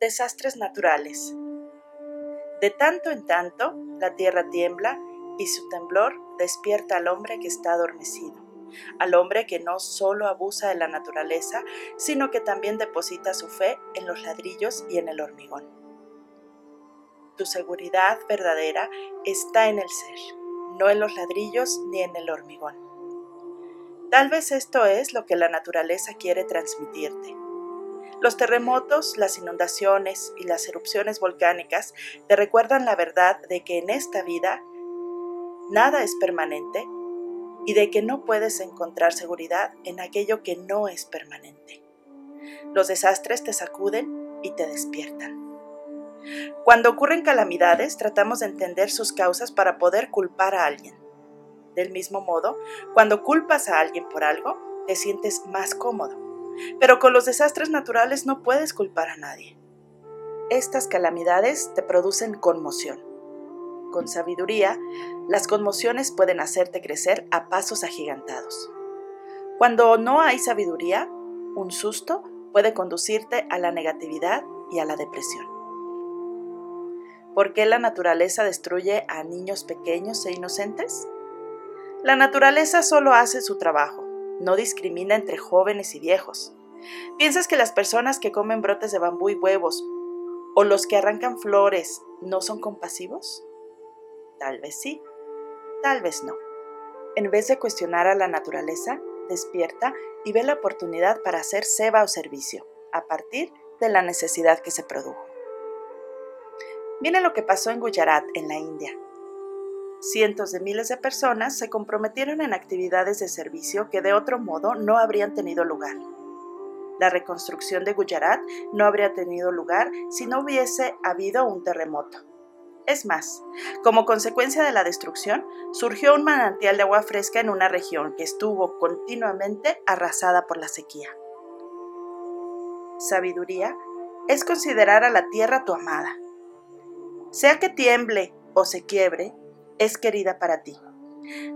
Desastres naturales. De tanto en tanto, la tierra tiembla y su temblor despierta al hombre que está adormecido, al hombre que no solo abusa de la naturaleza, sino que también deposita su fe en los ladrillos y en el hormigón. Tu seguridad verdadera está en el ser, no en los ladrillos ni en el hormigón. Tal vez esto es lo que la naturaleza quiere transmitirte. Los terremotos, las inundaciones y las erupciones volcánicas te recuerdan la verdad de que en esta vida nada es permanente y de que no puedes encontrar seguridad en aquello que no es permanente. Los desastres te sacuden y te despiertan. Cuando ocurren calamidades, tratamos de entender sus causas para poder culpar a alguien. Del mismo modo, cuando culpas a alguien por algo, te sientes más cómodo. Pero con los desastres naturales no puedes culpar a nadie. Estas calamidades te producen conmoción. Con sabiduría, las conmociones pueden hacerte crecer a pasos agigantados. Cuando no hay sabiduría, un susto puede conducirte a la negatividad y a la depresión. ¿Por qué la naturaleza destruye a niños pequeños e inocentes? La naturaleza solo hace su trabajo, no discrimina entre jóvenes y viejos. ¿Piensas que las personas que comen brotes de bambú y huevos o los que arrancan flores no son compasivos? Tal vez sí, tal vez no. En vez de cuestionar a la naturaleza, despierta y ve la oportunidad para hacer ceba o servicio, a partir de la necesidad que se produjo. Miren lo que pasó en Gujarat, en la India. Cientos de miles de personas se comprometieron en actividades de servicio que de otro modo no habrían tenido lugar. La reconstrucción de Gujarat no habría tenido lugar si no hubiese habido un terremoto. Es más, como consecuencia de la destrucción, surgió un manantial de agua fresca en una región que estuvo continuamente arrasada por la sequía. Sabiduría es considerar a la tierra tu amada, sea que tiemble o se quiebre, es querida para ti.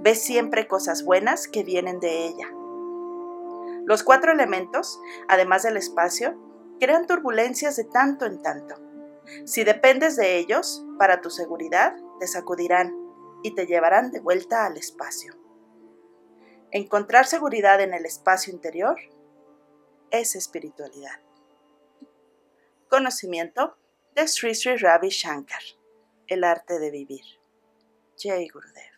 Ves siempre cosas buenas que vienen de ella. Los cuatro elementos, además del espacio, crean turbulencias de tanto en tanto. Si dependes de ellos, para tu seguridad, te sacudirán y te llevarán de vuelta al espacio. Encontrar seguridad en el espacio interior es espiritualidad. Conocimiento de Sri Sri Ravi Shankar, El arte de vivir. Jai Gurudev